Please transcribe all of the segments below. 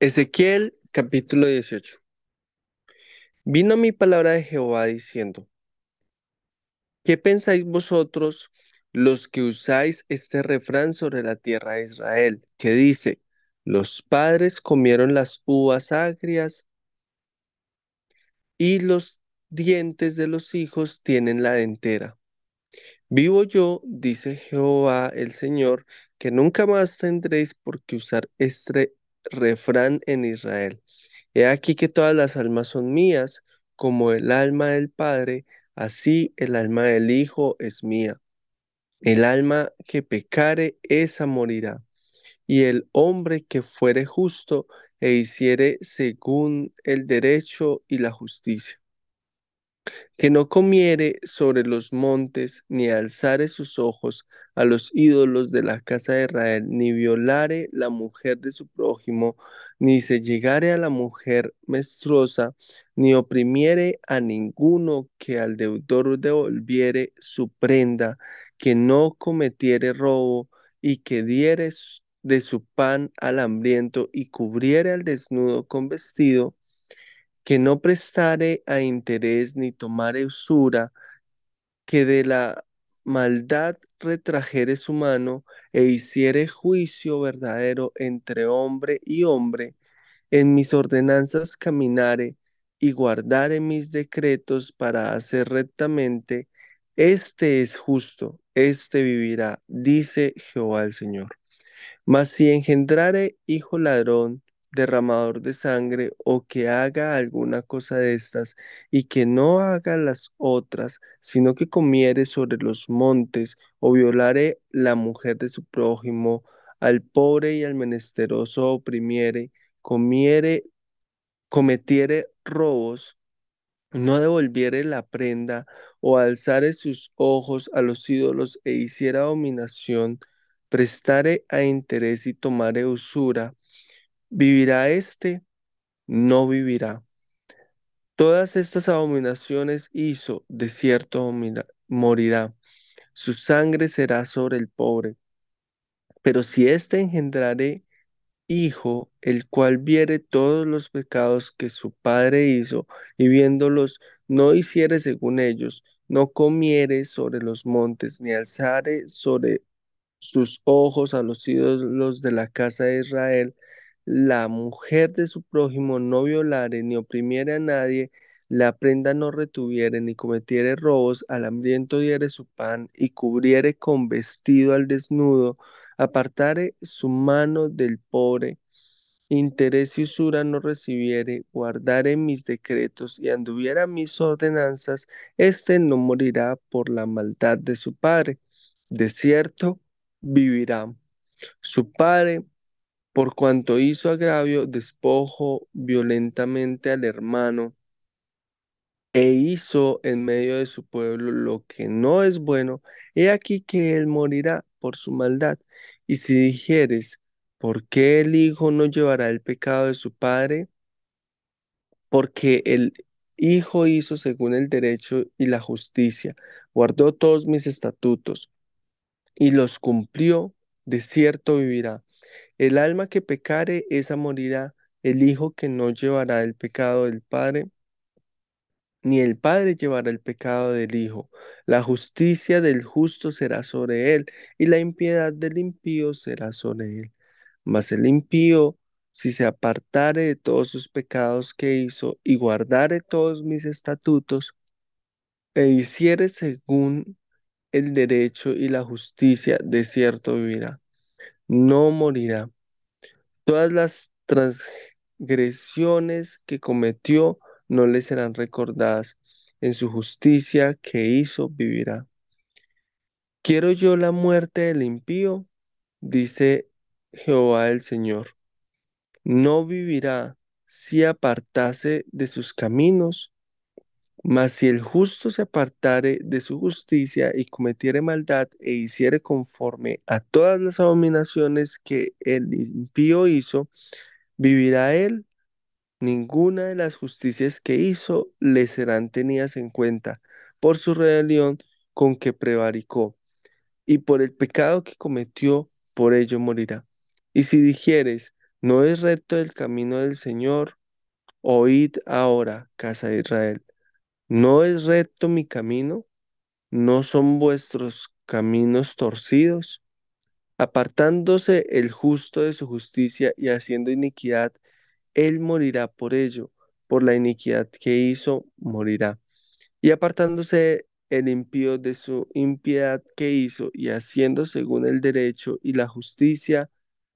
Ezequiel capítulo 18. Vino mi palabra de Jehová diciendo, ¿qué pensáis vosotros los que usáis este refrán sobre la tierra de Israel, que dice, los padres comieron las uvas agrias y los dientes de los hijos tienen la dentera? Vivo yo, dice Jehová el Señor, que nunca más tendréis por qué usar este refrán en Israel. He aquí que todas las almas son mías, como el alma del Padre, así el alma del Hijo es mía. El alma que pecare, esa morirá. Y el hombre que fuere justo e hiciere según el derecho y la justicia que no comiere sobre los montes, ni alzare sus ojos a los ídolos de la casa de Israel, ni violare la mujer de su prójimo, ni se llegare a la mujer menstruosa, ni oprimiere a ninguno que al deudor devolviere su prenda, que no cometiere robo, y que diere de su pan al hambriento, y cubriere al desnudo con vestido, que no prestare a interés ni tomare usura, que de la maldad retrajere su mano e hiciere juicio verdadero entre hombre y hombre, en mis ordenanzas caminare y guardare mis decretos para hacer rectamente, este es justo, este vivirá, dice Jehová el Señor. Mas si engendrare hijo ladrón, derramador de sangre o que haga alguna cosa de estas y que no haga las otras, sino que comiere sobre los montes o violare la mujer de su prójimo, al pobre y al menesteroso oprimiere, comiere, cometiere robos, no devolviere la prenda o alzare sus ojos a los ídolos e hiciera dominación, prestare a interés y tomare usura, ¿Vivirá éste? No vivirá. Todas estas abominaciones hizo, de cierto morirá. Su sangre será sobre el pobre. Pero si éste engendrare hijo, el cual viere todos los pecados que su padre hizo, y viéndolos no hiciere según ellos, no comiere sobre los montes, ni alzare sobre sus ojos a los ídolos de la casa de Israel, la mujer de su prójimo no violare ni oprimiere a nadie, la prenda no retuviere ni cometiere robos, al hambriento diere su pan y cubriere con vestido al desnudo, apartare su mano del pobre, interés y usura no recibiere, guardare mis decretos y anduviera mis ordenanzas, éste no morirá por la maldad de su padre. De cierto, vivirá. Su padre por cuanto hizo agravio, despojo violentamente al hermano, e hizo en medio de su pueblo lo que no es bueno, he aquí que él morirá por su maldad. Y si dijeres, ¿por qué el hijo no llevará el pecado de su padre? Porque el hijo hizo según el derecho y la justicia, guardó todos mis estatutos y los cumplió, de cierto vivirá. El alma que pecare, esa morirá. El hijo que no llevará el pecado del padre, ni el padre llevará el pecado del hijo. La justicia del justo será sobre él, y la impiedad del impío será sobre él. Mas el impío, si se apartare de todos sus pecados que hizo, y guardare todos mis estatutos, e hiciere según el derecho y la justicia, de cierto vivirá. No morirá Todas las transgresiones que cometió no le serán recordadas. En su justicia que hizo vivirá. ¿Quiero yo la muerte del impío? Dice Jehová el Señor. No vivirá si apartase de sus caminos, mas si el justo se apartare de su justicia y cometiere maldad e hiciere conforme a todas las abominaciones que el impío hizo, vivirá él. Ninguna de las justicias que hizo le serán tenidas en cuenta por su rebelión con que prevaricó, y por el pecado que cometió, por ello morirá. Y si dijeres, ¿No es recto el camino del Señor? Oíd ahora, casa de Israel. ¿No es recto mi camino? ¿No son vuestros caminos torcidos? Apartándose el justo de su justicia y haciendo iniquidad, él morirá por ello, por la iniquidad que hizo, morirá. Y apartándose el impío de su impiedad que hizo y haciendo según el derecho y la justicia,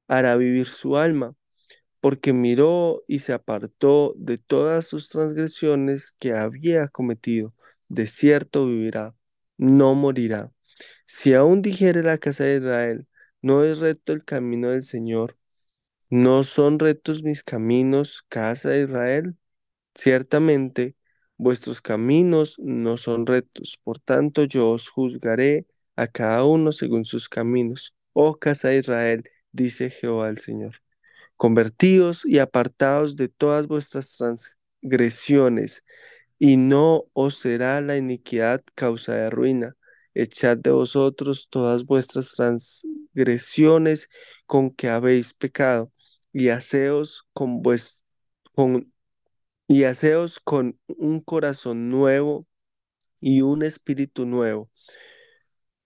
hará vivir su alma, porque miró y se apartó de todas sus transgresiones que había cometido. De cierto vivirá, no morirá. Si aún dijere la casa de Israel, no es recto el camino del Señor, no son rectos mis caminos, casa de Israel. Ciertamente, vuestros caminos no son rectos, por tanto yo os juzgaré a cada uno según sus caminos. Oh casa de Israel, dice Jehová el Señor. Convertíos y apartaos de todas vuestras transgresiones, y no os será la iniquidad causa de ruina. Echad de vosotros todas vuestras transgresiones con que habéis pecado, y haceos con, vues- con y haceos con un corazón nuevo y un espíritu nuevo.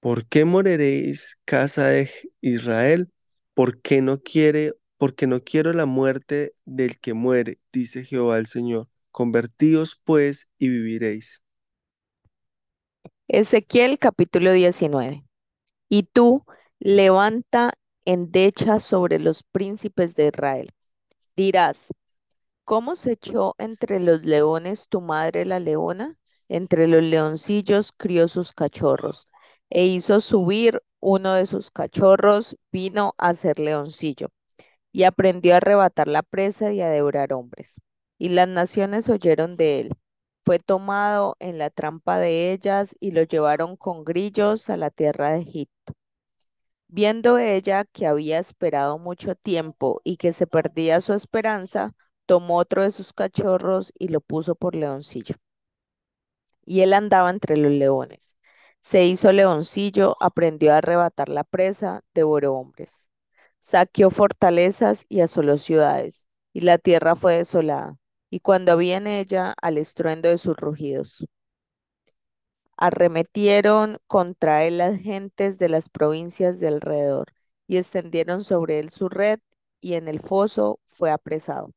¿Por qué moriréis, casa de Israel? ¿Por qué no quiere, porque no quiero la muerte del que muere, dice Jehová el Señor. Convertíos pues y viviréis. Ezequiel capítulo 19. Y tú levanta endecha sobre los príncipes de Israel. Dirás, ¿cómo se echó entre los leones tu madre la leona? Entre los leoncillos crió sus cachorros, e hizo subir uno de sus cachorros, vino a ser leoncillo, y aprendió a arrebatar la presa y a devorar hombres. Y las naciones oyeron de él. Fue tomado en la trampa de ellas y lo llevaron con grillos a la tierra de Egipto. Viendo ella que había esperado mucho tiempo y que se perdía su esperanza, tomó otro de sus cachorros y lo puso por leoncillo. Y él andaba entre los leones. Se hizo leoncillo, aprendió a arrebatar la presa, devoró hombres. Saqueó fortalezas y asoló ciudades, y la tierra fue desolada, y cuando había en ella al estruendo de sus rugidos. Arremetieron contra él las gentes de las provincias de alrededor y extendieron sobre él su red y en el foso fue apresado.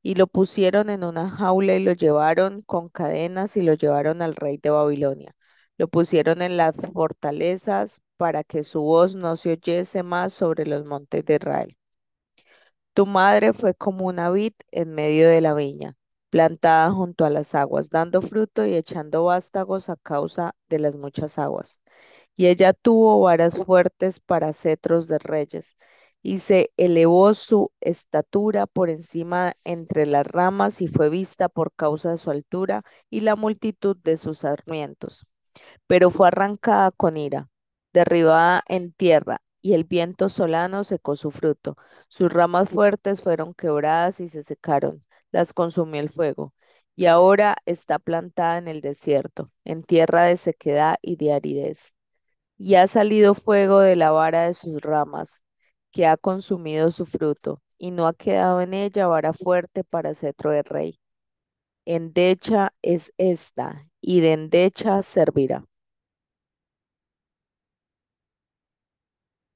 Y lo pusieron en una jaula y lo llevaron con cadenas y lo llevaron al rey de Babilonia. Lo pusieron en las fortalezas para que su voz no se oyese más sobre los montes de Israel. Tu madre fue como una vid en medio de la viña, plantada junto a las aguas, dando fruto y echando vástagos a causa de las muchas aguas. Y ella tuvo varas fuertes para cetros de reyes, y se elevó su estatura por encima entre las ramas y fue vista por causa de su altura y la multitud de sus sarmientos pero fue arrancada con ira, derribada en tierra, y el viento solano secó su fruto. Sus ramas fuertes fueron quebradas y se secaron, las consumió el fuego. Y ahora está plantada en el desierto, en tierra de sequedad y de aridez. Y ha salido fuego de la vara de sus ramas, que ha consumido su fruto, y no ha quedado en ella vara fuerte para cetro de rey. Endecha es esta, y de endecha servirá.